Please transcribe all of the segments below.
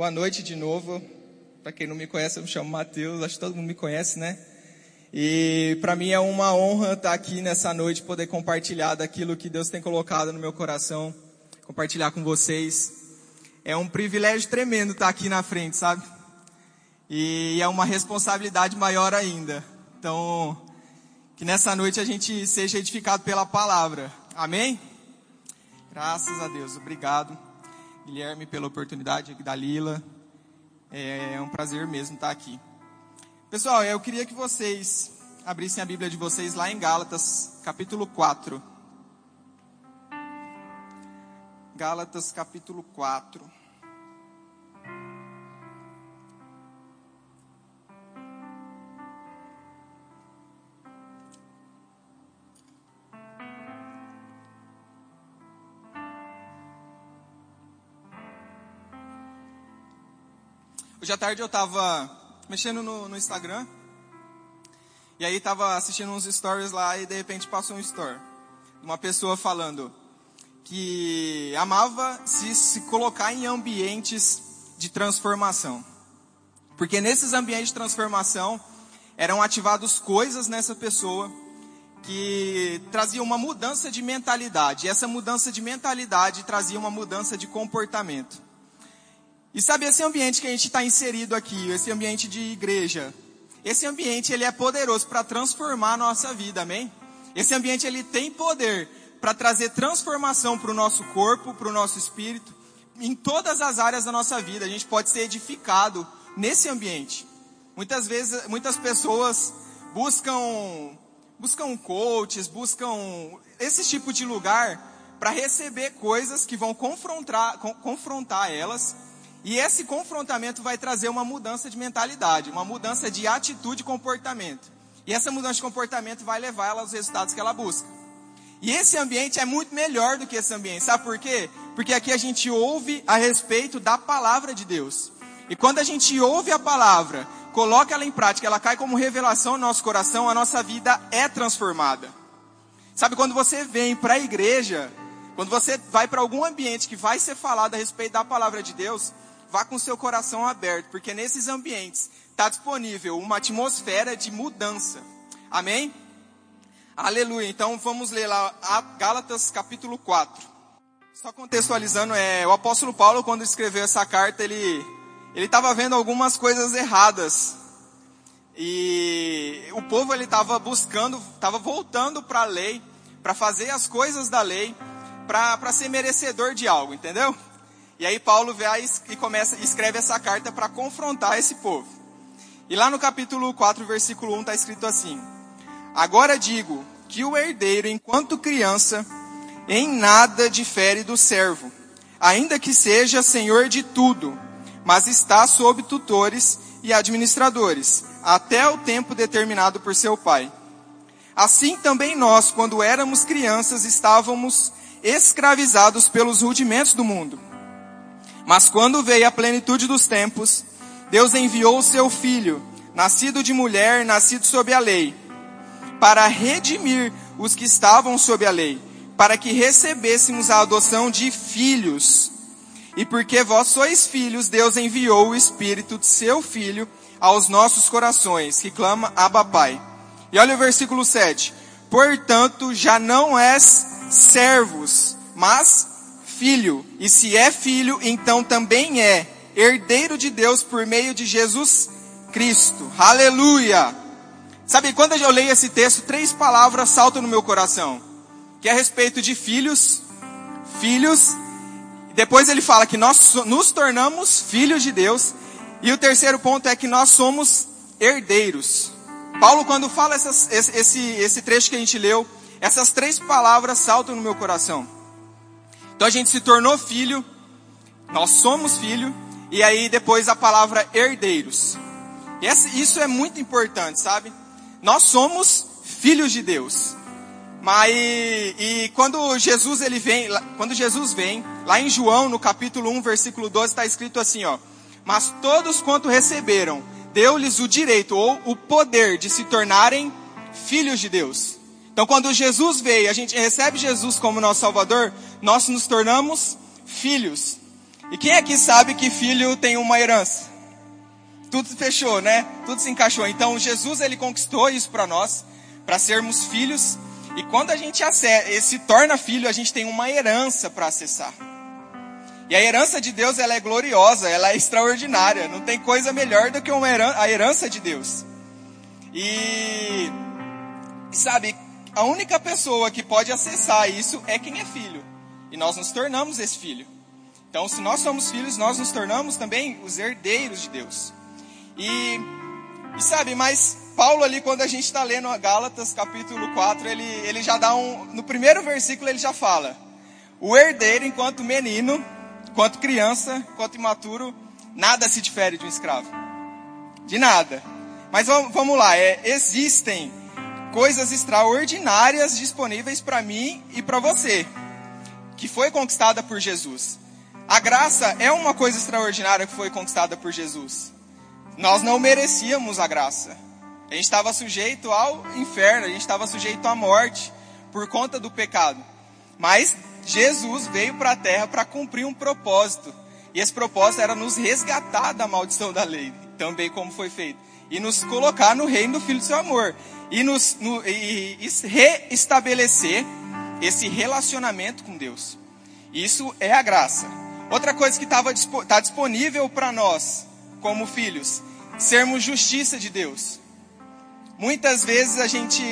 Boa noite de novo. Para quem não me conhece, eu me chamo Matheus, acho que todo mundo me conhece, né? E para mim é uma honra estar aqui nessa noite, poder compartilhar daquilo que Deus tem colocado no meu coração, compartilhar com vocês. É um privilégio tremendo estar aqui na frente, sabe? E é uma responsabilidade maior ainda. Então, que nessa noite a gente seja edificado pela palavra. Amém? Graças a Deus. Obrigado, Guilherme, pela oportunidade, Dalila. É um prazer mesmo estar aqui. Pessoal, eu queria que vocês abrissem a Bíblia de vocês lá em Gálatas, capítulo 4. Gálatas, capítulo 4. Hoje à tarde eu estava mexendo no, no, Instagram. E aí estava assistindo uns stories lá e de repente passou um story. Uma pessoa falando que amava se, se colocar em ambientes de transformação. Porque nesses ambientes de transformação eram ativados coisas nessa pessoa que traziam uma mudança de mentalidade. E essa mudança de mentalidade trazia uma mudança de comportamento. E sabe esse ambiente que a gente está inserido aqui, esse ambiente de igreja, esse ambiente ele é poderoso para transformar a nossa vida, amém? Esse ambiente ele tem poder para trazer transformação para o nosso corpo, para o nosso espírito, em todas as áreas da nossa vida. A gente pode ser edificado nesse ambiente. Muitas vezes, muitas pessoas buscam, buscam coaches, buscam esse tipo de lugar para receber coisas que vão confrontar, confrontar elas e esse confrontamento vai trazer uma mudança de mentalidade, uma mudança de atitude e comportamento. E essa mudança de comportamento vai levar ela aos resultados que ela busca. E esse ambiente é muito melhor do que esse ambiente. Sabe por quê? Porque aqui a gente ouve a respeito da palavra de Deus. E quando a gente ouve a palavra, coloca ela em prática, ela cai como revelação no nosso coração, a nossa vida é transformada. Sabe, quando você vem para a igreja, quando você vai para algum ambiente que vai ser falado a respeito da palavra de Deus, vá com seu coração aberto, porque nesses ambientes está disponível uma atmosfera de mudança. Amém? Aleluia. Então vamos ler lá Gálatas capítulo 4. Só contextualizando, é, o apóstolo Paulo, quando escreveu essa carta, ele estava vendo algumas coisas erradas. E o povo ele estava buscando, estava voltando para a lei, para fazer as coisas da lei, para ser merecedor de algo, entendeu? E aí Paulo vai e começa, escreve essa carta para confrontar esse povo. E lá no capítulo 4, versículo 1 está escrito assim: Agora digo que o herdeiro, enquanto criança, em nada difere do servo, ainda que seja senhor de tudo, mas está sob tutores e administradores, até o tempo determinado por seu pai. Assim também nós, quando éramos crianças, estávamos escravizados pelos rudimentos do mundo. Mas quando veio a plenitude dos tempos, Deus enviou o seu filho, nascido de mulher, nascido sob a lei, para redimir os que estavam sob a lei, para que recebêssemos a adoção de filhos. E porque vós sois filhos, Deus enviou o Espírito de seu Filho aos nossos corações, que clama Abba Pai. E olha o versículo 7. Portanto, já não és servos, mas filho, e se é filho, então também é herdeiro de Deus por meio de Jesus Cristo. Aleluia! Sabe, quando eu leio esse texto, três palavras saltam no meu coração. Que é a respeito de filhos, filhos, depois ele fala que nós nos tornamos filhos de Deus, e o terceiro ponto é que nós somos herdeiros. Paulo, quando fala essas, esse, esse trecho que a gente leu, essas três palavras saltam no meu coração. Então a gente se tornou filho, nós somos filho, e aí depois a palavra herdeiros. Essa, isso é muito importante, sabe? Nós somos filhos de Deus. Mas e, e, quando Jesus ele vem, quando Jesus vem, lá em João, no capítulo 1, versículo 12, está escrito assim, ó: "Mas todos quanto receberam, deu-lhes o direito ou o poder de se tornarem filhos de Deus." Então, quando Jesus veio, a gente recebe Jesus como nosso Salvador, nós nos tornamos filhos. E quem aqui sabe que filho tem uma herança? Tudo fechou, né? Tudo se encaixou. Então Jesus ele conquistou isso para nós, para sermos filhos. E quando a gente se torna filho, a gente tem uma herança para acessar. E a herança de Deus ela é gloriosa, ela é extraordinária. Não tem coisa melhor do que uma herança, a herança de Deus. E sabe, a única pessoa que pode acessar isso é quem é filho. E nós nos tornamos esse filho. Então, se nós somos filhos, nós nos tornamos também os herdeiros de Deus. E, e sabe, mas Paulo ali, quando a gente está lendo Gálatas capítulo 4, ele, ele já dá um. No primeiro versículo ele já fala: O herdeiro, enquanto menino, enquanto criança, enquanto imaturo, nada se difere de um escravo. De nada. Mas vamos, vamos lá, é, existem coisas extraordinárias disponíveis para mim e para você, que foi conquistada por Jesus. A graça é uma coisa extraordinária que foi conquistada por Jesus. Nós não merecíamos a graça. A gente estava sujeito ao inferno, a gente estava sujeito à morte por conta do pecado. Mas Jesus veio para a terra para cumprir um propósito. E esse propósito era nos resgatar da maldição da lei, também como foi feito. E nos colocar no reino do Filho do seu amor. E, nos, no, e, e reestabelecer esse relacionamento com Deus. Isso é a graça. Outra coisa que está disponível para nós, como filhos, sermos justiça de Deus. Muitas vezes a gente,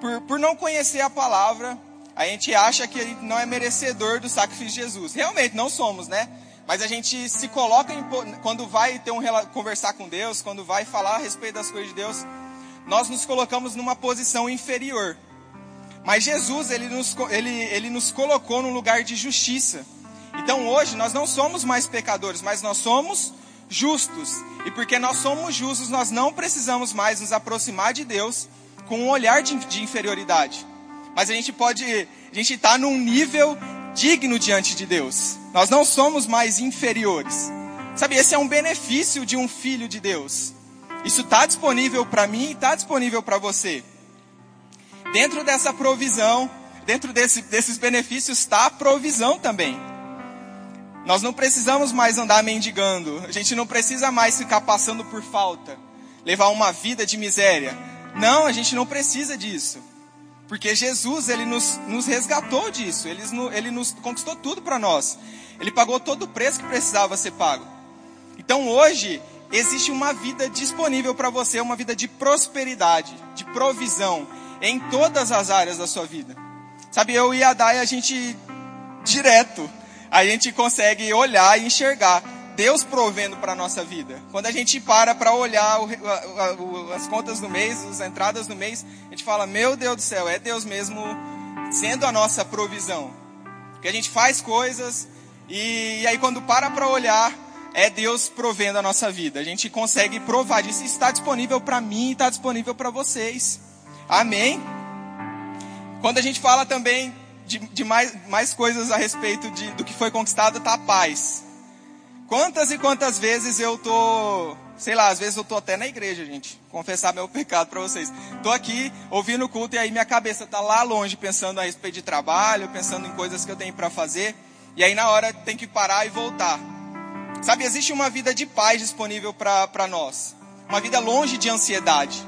por, por não conhecer a palavra, a gente acha que não é merecedor do sacrifício de Jesus. Realmente não somos, né? Mas a gente se coloca em, quando vai ter um conversar com Deus, quando vai falar a respeito das coisas de Deus, nós nos colocamos numa posição inferior. Mas Jesus, ele nos, ele, ele nos colocou num lugar de justiça. Então hoje nós não somos mais pecadores, mas nós somos justos. E porque nós somos justos, nós não precisamos mais nos aproximar de Deus com um olhar de, de inferioridade. Mas a gente pode, a gente está num nível digno diante de Deus. Nós não somos mais inferiores. Sabe, esse é um benefício de um filho de Deus. Isso está disponível para mim e está disponível para você. Dentro dessa provisão, dentro desse, desses benefícios está a provisão também. Nós não precisamos mais andar mendigando. A gente não precisa mais ficar passando por falta, levar uma vida de miséria. Não, a gente não precisa disso. Porque Jesus, ele nos, nos resgatou disso. Ele, ele nos conquistou tudo para nós. Ele pagou todo o preço que precisava ser pago. Então hoje, existe uma vida disponível para você, uma vida de prosperidade, de provisão, em todas as áreas da sua vida. Sabe, eu e a Dai, a gente, direto, a gente consegue olhar e enxergar Deus provendo para a nossa vida. Quando a gente para para olhar o, o, as contas do mês, as entradas do mês, a gente fala: Meu Deus do céu, é Deus mesmo sendo a nossa provisão. Que a gente faz coisas e, e aí quando para para olhar, é Deus provendo a nossa vida. A gente consegue provar disso. Está disponível para mim está disponível para vocês. Amém? Quando a gente fala também de, de mais, mais coisas a respeito de, do que foi conquistado, tá a paz. Quantas e quantas vezes eu tô, sei lá, às vezes eu tô até na igreja, gente, confessar meu pecado para vocês. Tô aqui ouvindo o culto e aí minha cabeça tá lá longe pensando a respeito de trabalho, pensando em coisas que eu tenho para fazer, e aí na hora tem que parar e voltar. Sabe, existe uma vida de paz disponível para nós. Uma vida longe de ansiedade.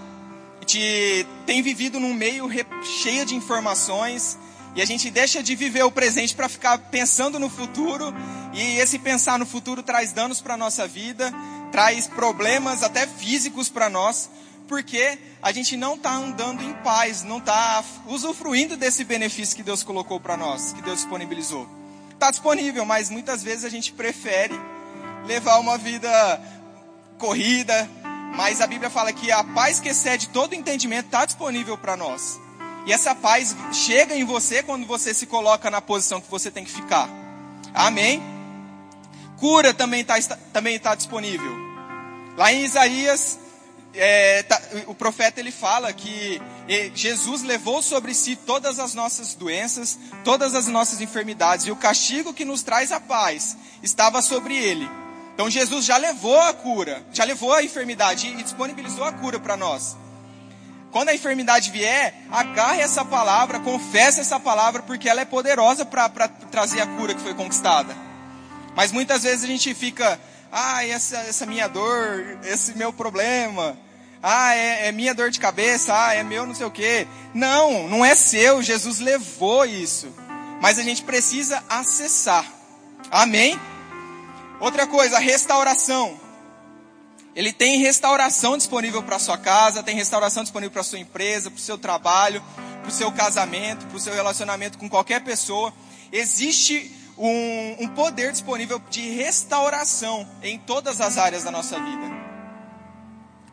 A gente tem vivido num meio cheio de informações, e a gente deixa de viver o presente para ficar pensando no futuro, e esse pensar no futuro traz danos para a nossa vida, traz problemas até físicos para nós, porque a gente não está andando em paz, não está usufruindo desse benefício que Deus colocou para nós, que Deus disponibilizou. Está disponível, mas muitas vezes a gente prefere levar uma vida corrida, mas a Bíblia fala que a paz que excede todo entendimento está disponível para nós. E essa paz chega em você quando você se coloca na posição que você tem que ficar. Amém? Cura também está também tá disponível. Lá em Isaías, é, tá, o profeta ele fala que Jesus levou sobre si todas as nossas doenças, todas as nossas enfermidades, e o castigo que nos traz a paz estava sobre ele. Então Jesus já levou a cura, já levou a enfermidade e disponibilizou a cura para nós. Quando a enfermidade vier, agarre essa palavra, confesse essa palavra, porque ela é poderosa para trazer a cura que foi conquistada. Mas muitas vezes a gente fica, ah, essa, essa minha dor, esse meu problema, ah, é, é, minha dor de cabeça, ah, é meu não sei o quê. Não, não é seu, Jesus levou isso. Mas a gente precisa acessar. Amém? Outra coisa, restauração. Ele tem restauração disponível para sua casa, tem restauração disponível para sua empresa, para o seu trabalho, para o seu casamento, para o seu relacionamento com qualquer pessoa. Existe um, um poder disponível de restauração em todas as áreas da nossa vida.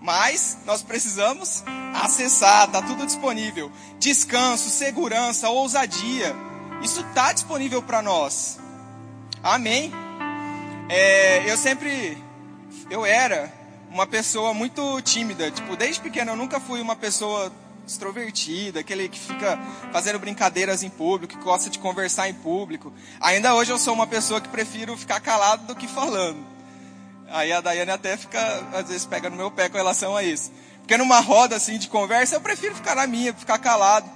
Mas nós precisamos acessar, está tudo disponível. Descanso, segurança, ousadia. Isso está disponível para nós. Amém? É, eu sempre, eu era uma pessoa muito tímida. Tipo, desde pequeno eu nunca fui uma pessoa extrovertida, aquele que fica fazendo brincadeiras em público, que gosta de conversar em público. Ainda hoje eu sou uma pessoa que prefiro ficar calado do que falando. Aí a Daiane até fica, às vezes pega no meu pé com relação a isso. Porque numa roda assim de conversa, eu prefiro ficar na minha, ficar calado.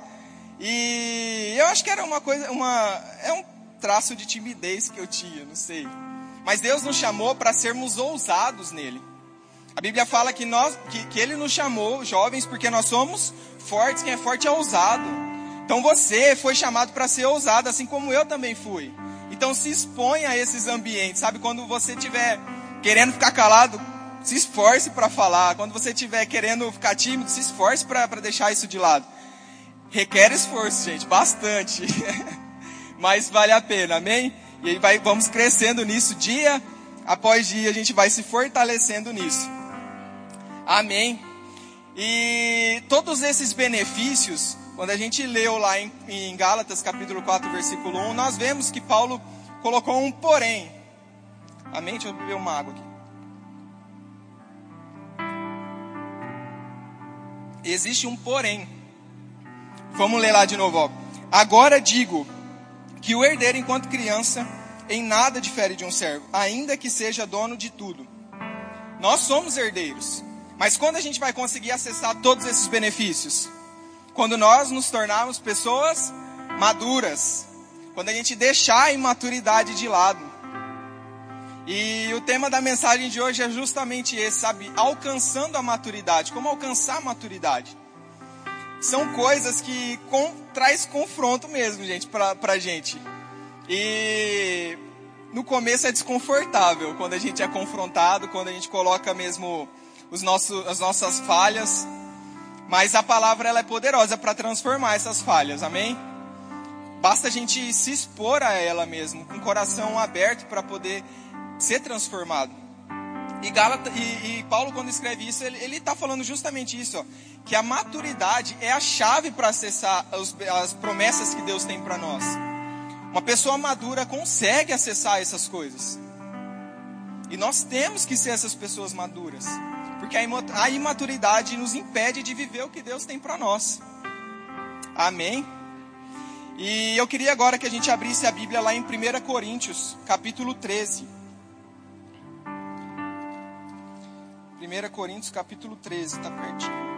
E eu acho que era uma coisa, uma, é um traço de timidez que eu tinha, não sei. Mas Deus nos chamou para sermos ousados nele. A Bíblia fala que, nós, que, que Ele nos chamou, jovens, porque nós somos fortes. Quem é forte é ousado. Então você foi chamado para ser ousado, assim como eu também fui. Então se expõe a esses ambientes, sabe? Quando você estiver querendo ficar calado, se esforce para falar. Quando você estiver querendo ficar tímido, se esforce para deixar isso de lado. Requer esforço, gente, bastante. Mas vale a pena, amém? E aí vai, vamos crescendo nisso dia após dia, a gente vai se fortalecendo nisso. Amém. E todos esses benefícios, quando a gente leu lá em, em Gálatas capítulo 4, versículo 1, nós vemos que Paulo colocou um porém. Amém? Deixa eu beber uma água aqui. Existe um porém. Vamos ler lá de novo. Ó. Agora digo que o herdeiro, enquanto criança, em nada difere de um servo, ainda que seja dono de tudo. Nós somos herdeiros. Mas quando a gente vai conseguir acessar todos esses benefícios? Quando nós nos tornarmos pessoas maduras. Quando a gente deixar a imaturidade de lado. E o tema da mensagem de hoje é justamente esse, sabe? Alcançando a maturidade. Como alcançar a maturidade? São coisas que com, traz confronto mesmo, gente, pra, pra gente. E no começo é desconfortável quando a gente é confrontado, quando a gente coloca mesmo os nossos, as nossas falhas, mas a palavra ela é poderosa para transformar essas falhas, amém? Basta a gente se expor a ela mesmo, com o coração aberto para poder ser transformado. E, Galata, e, e, Paulo, quando escreve isso, ele está falando justamente isso, ó, que a maturidade é a chave para acessar os, as promessas que Deus tem para nós. Uma pessoa madura consegue acessar essas coisas. E nós temos que ser essas pessoas maduras. Porque a imaturidade nos impede de viver o que Deus tem para nós. Amém? E eu queria agora que a gente abrisse a Bíblia lá em 1 Coríntios, capítulo 13. 1 Coríntios, capítulo 13, está pertinho.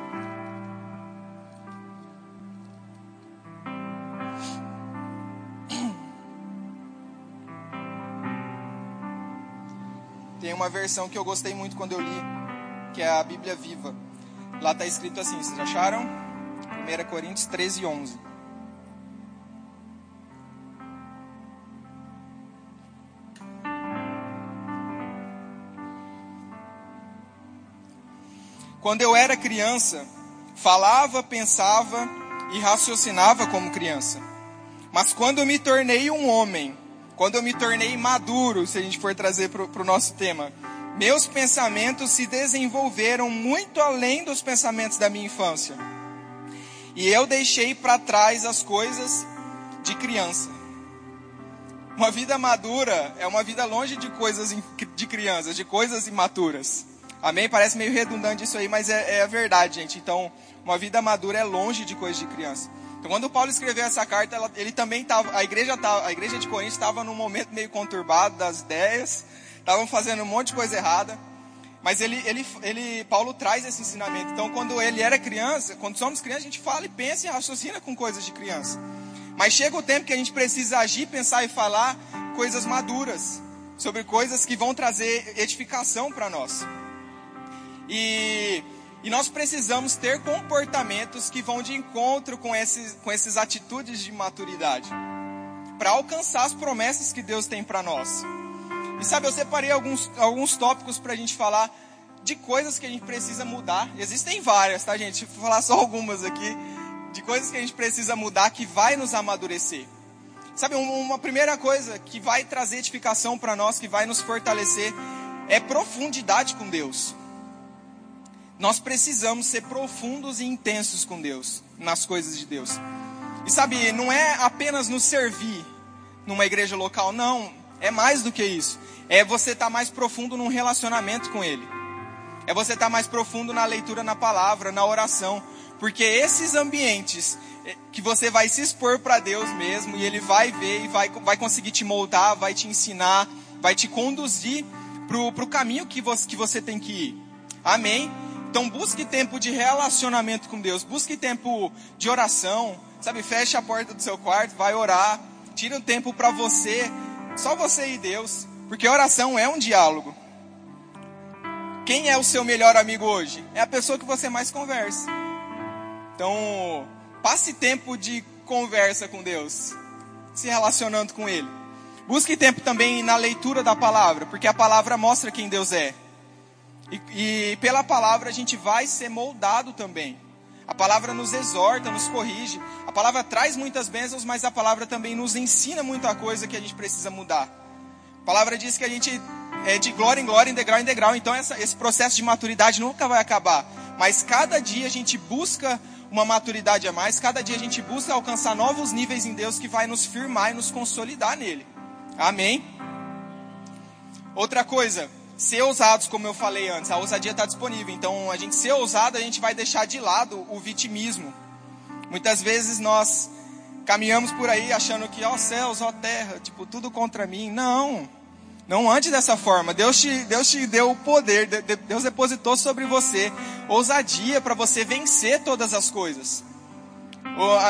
Tem uma versão que eu gostei muito quando eu li, que é a Bíblia Viva. Lá está escrito assim, vocês acharam? 1 Coríntios 13, 11. Quando eu era criança, falava, pensava e raciocinava como criança. Mas quando eu me tornei um homem, quando eu me tornei maduro, se a gente for trazer para o nosso tema, meus pensamentos se desenvolveram muito além dos pensamentos da minha infância. E eu deixei para trás as coisas de criança. Uma vida madura é uma vida longe de coisas de crianças, de coisas imaturas. Amém? Parece meio redundante isso aí, mas é, é a verdade, gente. Então, uma vida madura é longe de coisas de criança. Então, quando Paulo escreveu essa carta, ela, ele também estava, a igreja tava, a igreja de Corinto estava num momento meio conturbado das ideias, estavam fazendo um monte de coisa errada. Mas ele, ele, ele, Paulo traz esse ensinamento. Então, quando ele era criança, quando somos crianças, a gente fala e pensa e raciocina com coisas de criança. Mas chega o tempo que a gente precisa agir, pensar e falar coisas maduras. sobre coisas que vão trazer edificação para nós. E, e nós precisamos ter comportamentos que vão de encontro com esses, com essas atitudes de maturidade, para alcançar as promessas que Deus tem para nós. E sabe, eu separei alguns, alguns tópicos para a gente falar de coisas que a gente precisa mudar. Existem várias, tá, gente? Vou falar só algumas aqui de coisas que a gente precisa mudar que vai nos amadurecer. Sabe, uma primeira coisa que vai trazer edificação para nós, que vai nos fortalecer, é profundidade com Deus. Nós precisamos ser profundos e intensos com Deus, nas coisas de Deus. E sabe, não é apenas nos servir numa igreja local, não. É mais do que isso. É você estar tá mais profundo num relacionamento com Ele. É você estar tá mais profundo na leitura na palavra, na oração. Porque esses ambientes eh, que você vai se expor para Deus mesmo e Ele vai ver e vai, vai conseguir te moldar, vai te ensinar, vai te conduzir para o caminho que você, que você tem que ir. Amém? Então busque tempo de relacionamento com Deus, busque tempo de oração, sabe? Feche a porta do seu quarto, vai orar, tira um tempo para você, só você e Deus, porque oração é um diálogo. Quem é o seu melhor amigo hoje? É a pessoa que você mais conversa. Então, passe tempo de conversa com Deus, se relacionando com Ele. Busque tempo também na leitura da palavra, porque a palavra mostra quem Deus é. E, e pela palavra a gente vai ser moldado também. A palavra nos exorta, nos corrige. A palavra traz muitas bênçãos, mas a palavra também nos ensina muita coisa que a gente precisa mudar. A palavra diz que a gente é de glória em glória, em degrau em degrau. Então essa, esse processo de maturidade nunca vai acabar. Mas cada dia a gente busca uma maturidade a mais, cada dia a gente busca alcançar novos níveis em Deus que vai nos firmar e nos consolidar nele. Amém? Outra coisa, ser ousados, como eu falei antes, a ousadia está disponível. Então, a gente ser ousado, a gente vai deixar de lado o vitimismo. Muitas vezes nós caminhamos por aí achando que, ó céus, ó terra, tipo, tudo contra mim. Não. Não ande dessa forma. Deus te, Deus te deu o poder, Deus depositou sobre você ousadia para você vencer todas as coisas.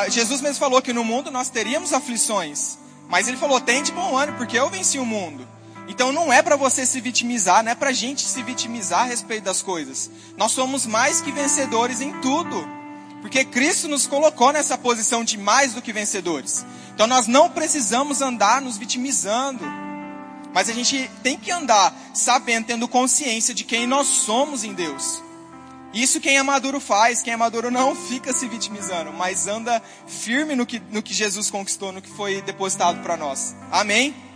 Jesus mesmo falou que no mundo nós teríamos aflições, mas ele falou: tem de bom ânimo, porque eu venci o mundo. Então não é para você se vitimizar, não é para a gente se vitimizar a respeito das coisas. Nós somos mais que vencedores em tudo, porque Cristo nos colocou nessa posição de mais do que vencedores. Então nós não precisamos andar nos vitimizando. Mas a gente tem que andar sabendo, tendo consciência de quem nós somos em Deus. Isso quem é maduro faz, quem é maduro não fica se vitimizando, mas anda firme no que, no que Jesus conquistou, no que foi depositado para nós. Amém?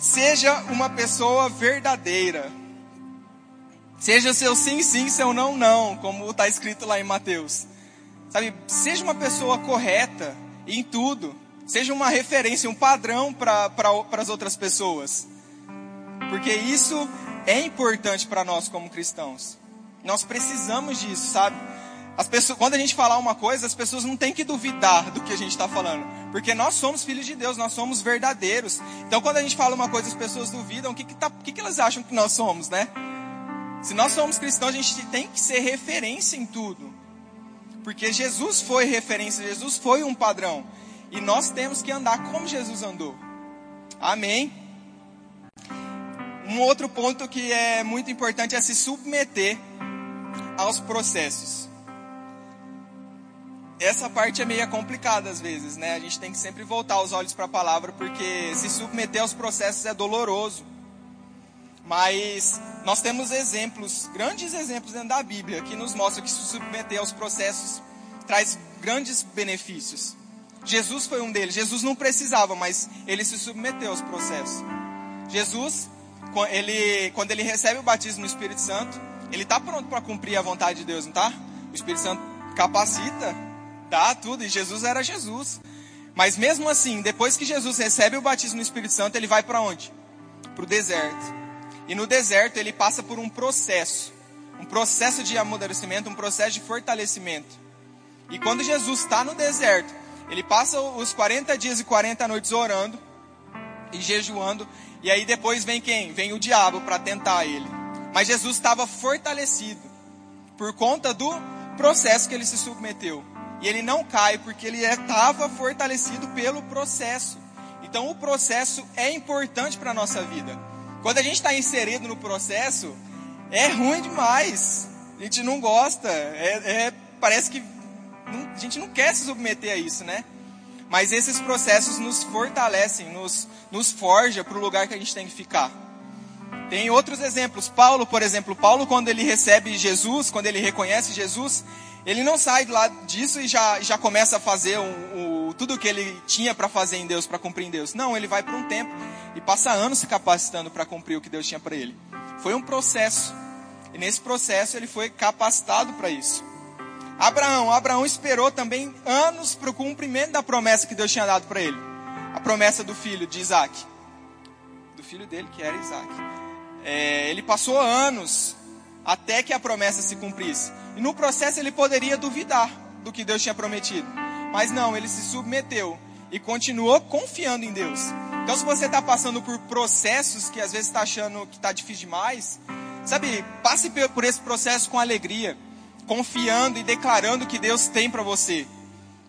Seja uma pessoa verdadeira. Seja seu sim, sim, seu não, não, como está escrito lá em Mateus. Sabe, seja uma pessoa correta em tudo seja uma referência, um padrão para as outras pessoas. Porque isso é importante para nós como cristãos. Nós precisamos disso, sabe? As pessoas, quando a gente falar uma coisa, as pessoas não têm que duvidar do que a gente está falando. Porque nós somos filhos de Deus, nós somos verdadeiros. Então quando a gente fala uma coisa, as pessoas duvidam, o que, que, tá, que, que elas acham que nós somos, né? Se nós somos cristãos, a gente tem que ser referência em tudo. Porque Jesus foi referência, Jesus foi um padrão. E nós temos que andar como Jesus andou. Amém? Um outro ponto que é muito importante é se submeter aos processos. Essa parte é meio complicada às vezes, né? A gente tem que sempre voltar os olhos para a palavra, porque se submeter aos processos é doloroso. Mas nós temos exemplos, grandes exemplos dentro da Bíblia, que nos mostram que se submeter aos processos traz grandes benefícios. Jesus foi um deles. Jesus não precisava, mas ele se submeteu aos processos. Jesus, ele, quando ele recebe o batismo no Espírito Santo, ele está pronto para cumprir a vontade de Deus, não está? O Espírito Santo capacita, dá tudo, e Jesus era Jesus. Mas mesmo assim, depois que Jesus recebe o batismo no Espírito Santo, ele vai para onde? Para o deserto. E no deserto ele passa por um processo, um processo de amadurecimento, um processo de fortalecimento. E quando Jesus está no deserto, ele passa os 40 dias e 40 noites orando e jejuando. E aí depois vem quem? Vem o diabo para tentar ele. Mas Jesus estava fortalecido por conta do processo que ele se submeteu. E ele não cai porque ele estava fortalecido pelo processo. Então o processo é importante para a nossa vida. Quando a gente está inserido no processo, é ruim demais. A gente não gosta. É, é parece que não, a gente não quer se submeter a isso, né? Mas esses processos nos fortalecem, nos, nos forja para o lugar que a gente tem que ficar. Tem outros exemplos. Paulo, por exemplo, Paulo quando ele recebe Jesus, quando ele reconhece Jesus, ele não sai do lado disso e já, já começa a fazer o, o tudo o que ele tinha para fazer em Deus, para cumprir em Deus. Não, ele vai por um tempo e passa anos se capacitando para cumprir o que Deus tinha para ele. Foi um processo. E nesse processo ele foi capacitado para isso. Abraão, Abraão esperou também anos para o cumprimento da promessa que Deus tinha dado para ele. A promessa do filho de Isaac. Do filho dele, que era Isaac. É, ele passou anos até que a promessa se cumprisse. E no processo ele poderia duvidar do que Deus tinha prometido. Mas não, ele se submeteu e continuou confiando em Deus. Então, se você está passando por processos que às vezes está achando que está difícil demais, sabe, passe por esse processo com alegria, confiando e declarando que Deus tem para você.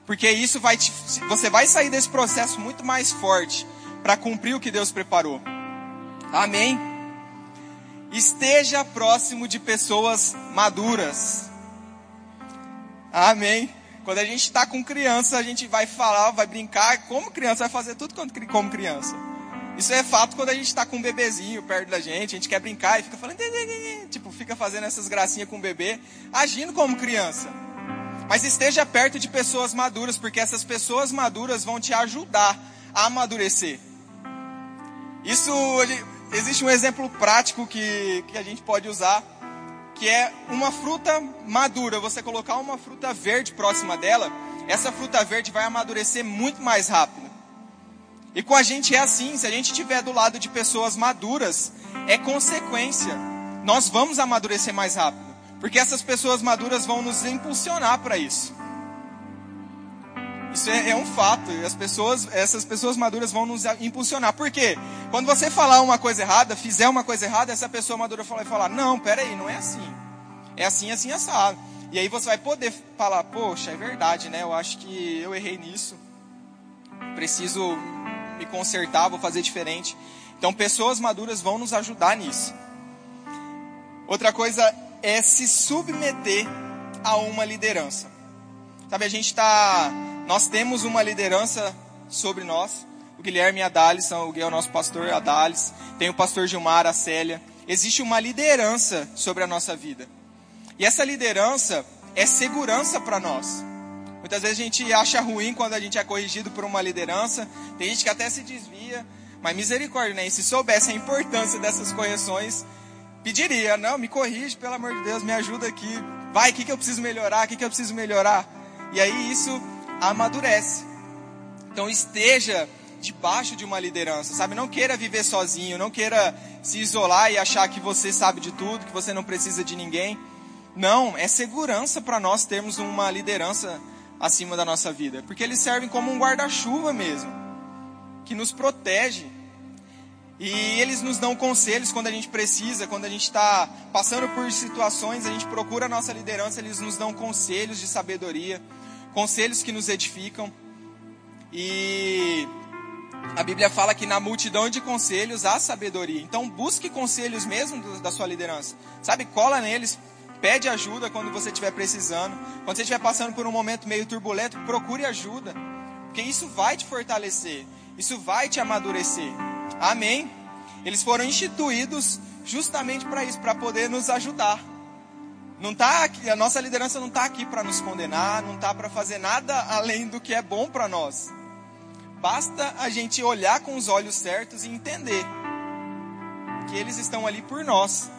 Porque isso vai te, você vai sair desse processo muito mais forte para cumprir o que Deus preparou. Amém? Esteja próximo de pessoas maduras. Amém. Quando a gente está com criança, a gente vai falar, vai brincar como criança, vai fazer tudo como criança. Isso é fato quando a gente está com um bebezinho perto da gente, a gente quer brincar e fica falando, tipo, fica fazendo essas gracinhas com o bebê, agindo como criança. Mas esteja perto de pessoas maduras, porque essas pessoas maduras vão te ajudar a amadurecer. Isso existe um exemplo prático que, que a gente pode usar, que é uma fruta madura. Você colocar uma fruta verde próxima dela, essa fruta verde vai amadurecer muito mais rápido. E com a gente é assim, se a gente estiver do lado de pessoas maduras, é consequência. Nós vamos amadurecer mais rápido, porque essas pessoas maduras vão nos impulsionar para isso. Isso é, é, um fato. E as pessoas, essas pessoas maduras vão nos impulsionar. Por quê? Quando você falar uma coisa errada, fizer uma coisa errada, essa pessoa madura vai falar, não, peraí, não é assim. É assim, assim, assado. E aí você vai poder falar, poxa, é verdade, né? Eu acho que eu errei nisso. Preciso me consertar, vou fazer diferente. Então, pessoas maduras vão nos ajudar nisso. Outra coisa é se submeter a uma liderança. Sabe, a gente está nós temos uma liderança sobre nós. O Guilherme e a são o, é o nosso pastor, a. Tem o pastor Gilmar, a Célia. Existe uma liderança sobre a nossa vida. E essa liderança é segurança para nós. Muitas vezes a gente acha ruim quando a gente é corrigido por uma liderança. Tem gente que até se desvia. Mas misericórdia, né? E se soubesse a importância dessas correções, pediria, não, me corrige, pelo amor de Deus, me ajuda aqui. Vai, o que, que eu preciso melhorar? O que, que eu preciso melhorar? E aí isso amadurece. Então esteja debaixo de uma liderança, sabe? Não queira viver sozinho, não queira se isolar e achar que você sabe de tudo, que você não precisa de ninguém. Não, é segurança para nós termos uma liderança acima da nossa vida, porque eles servem como um guarda-chuva mesmo, que nos protege. E eles nos dão conselhos quando a gente precisa, quando a gente está passando por situações, a gente procura a nossa liderança, eles nos dão conselhos de sabedoria conselhos que nos edificam. E a Bíblia fala que na multidão de conselhos há sabedoria. Então busque conselhos mesmo da sua liderança. Sabe, cola neles, pede ajuda quando você estiver precisando. Quando você estiver passando por um momento meio turbulento, procure ajuda. Porque isso vai te fortalecer. Isso vai te amadurecer. Amém? Eles foram instituídos justamente para isso, para poder nos ajudar. Não tá aqui, a nossa liderança não está aqui para nos condenar, não está para fazer nada além do que é bom para nós. Basta a gente olhar com os olhos certos e entender que eles estão ali por nós.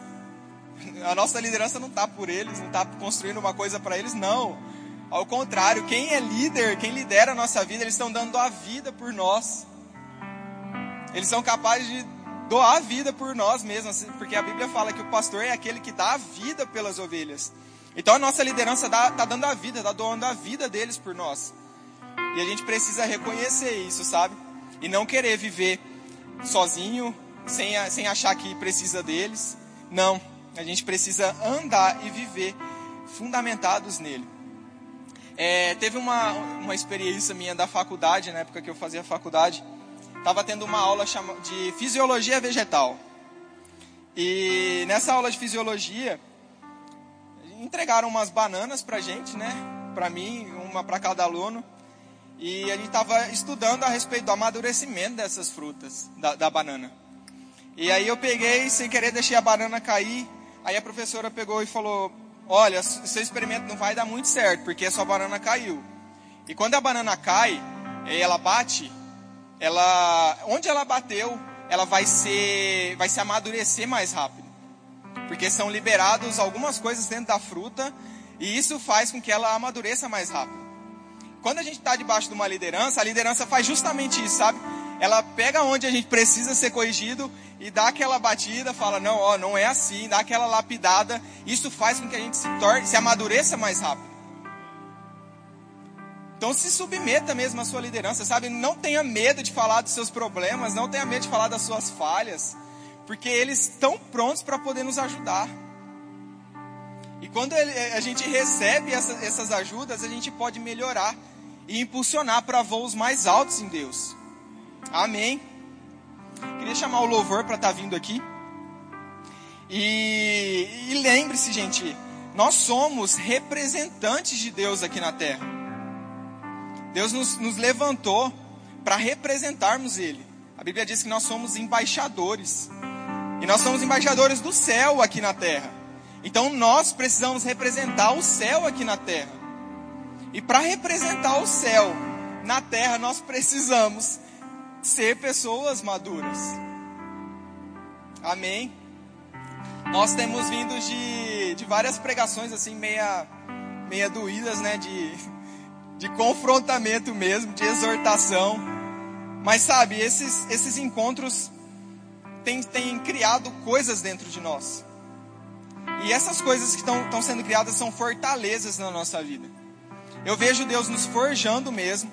A nossa liderança não está por eles, não está construindo uma coisa para eles, não. Ao contrário, quem é líder, quem lidera a nossa vida, eles estão dando a vida por nós. Eles são capazes de doar a vida por nós mesmos, porque a Bíblia fala que o pastor é aquele que dá a vida pelas ovelhas. Então a nossa liderança está dando a vida, está doando a vida deles por nós. E a gente precisa reconhecer isso, sabe? E não querer viver sozinho, sem, sem achar que precisa deles. Não, a gente precisa andar e viver fundamentados nele. É, teve uma, uma experiência minha da faculdade, na época que eu fazia faculdade, estava tendo uma aula de fisiologia vegetal. E nessa aula de fisiologia, entregaram umas bananas pra gente, né? Pra mim, uma para cada aluno. E a gente estava estudando a respeito do amadurecimento dessas frutas, da, da banana. E aí eu peguei, sem querer, deixei a banana cair. Aí a professora pegou e falou: Olha, seu experimento não vai dar muito certo, porque a sua banana caiu. E quando a banana cai, ela bate, ela, onde ela bateu, ela vai ser, vai se amadurecer mais rápido. Porque são liberados algumas coisas dentro da fruta e isso faz com que ela amadureça mais rápido. Quando a gente está debaixo de uma liderança, a liderança faz justamente isso, sabe? Ela pega onde a gente precisa ser corrigido e dá aquela batida, fala, não, ó, não é assim, dá aquela lapidada. Isso faz com que a gente se torne, se amadureça mais rápido. Então se submeta mesmo à sua liderança, sabe? Não tenha medo de falar dos seus problemas, não tenha medo de falar das suas falhas, porque eles estão prontos para poder nos ajudar. E quando a gente recebe essas ajudas, a gente pode melhorar e impulsionar para voos mais altos em Deus. Amém. Queria chamar o louvor para estar tá vindo aqui. E, e lembre-se, gente, nós somos representantes de Deus aqui na terra. Deus nos, nos levantou para representarmos Ele. A Bíblia diz que nós somos embaixadores. E nós somos embaixadores do céu aqui na terra. Então nós precisamos representar o céu aqui na terra. E para representar o céu na terra, nós precisamos ser pessoas maduras. Amém? Nós temos vindo de, de várias pregações assim, meia, meia doídas, né? De, de confrontamento mesmo, de exortação. Mas sabe, esses, esses encontros têm, têm criado coisas dentro de nós. E essas coisas que estão sendo criadas são fortalezas na nossa vida. Eu vejo Deus nos forjando mesmo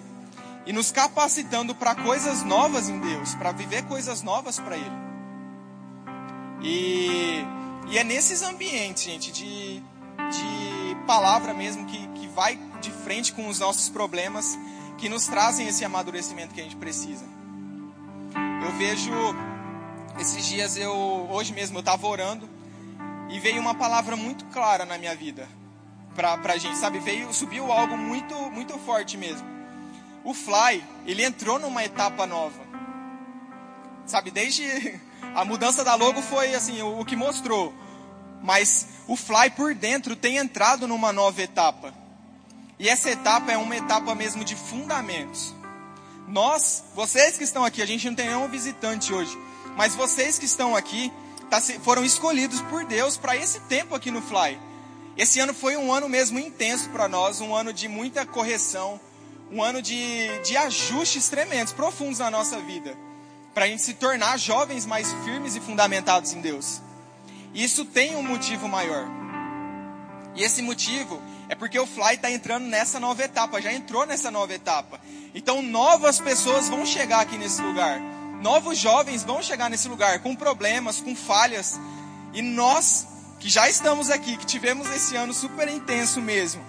e nos capacitando para coisas novas em Deus, para viver coisas novas para Ele. E, e, é nesses ambientes, gente, de, de palavra mesmo, que, que vai de frente com os nossos problemas, que nos trazem esse amadurecimento que a gente precisa. Eu vejo, esses dias eu, hoje mesmo, eu estava orando e veio uma palavra muito clara na minha vida pra, pra gente, sabe? Veio, subiu algo muito, muito forte mesmo. O Fly, ele entrou numa etapa nova. Sabe, desde a mudança da logo foi assim, o, o que mostrou. Mas o Fly por dentro tem entrado numa nova etapa. E essa etapa é uma etapa mesmo de fundamentos. Nós, vocês que estão aqui, a gente não tem nenhum visitante hoje, mas vocês que estão aqui tá, foram escolhidos por Deus para esse tempo aqui no Fly. Esse ano foi um ano mesmo intenso para nós, um ano de muita correção, um ano de, de ajustes tremendos, profundos na nossa vida, para a gente se tornar jovens mais firmes e fundamentados em Deus. E isso tem um motivo maior. E esse motivo é porque o Fly está entrando nessa nova etapa, já entrou nessa nova etapa. Então novas pessoas vão chegar aqui nesse lugar. Novos jovens vão chegar nesse lugar com problemas, com falhas. E nós que já estamos aqui, que tivemos esse ano super intenso mesmo,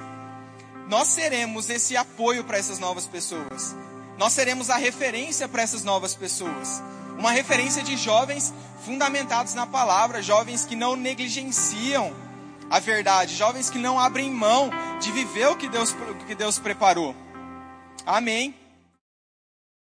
nós seremos esse apoio para essas novas pessoas. Nós seremos a referência para essas novas pessoas. Uma referência de jovens fundamentados na palavra, jovens que não negligenciam a verdade, jovens que não abrem mão de viver o que Deus, o que Deus preparou. Amém.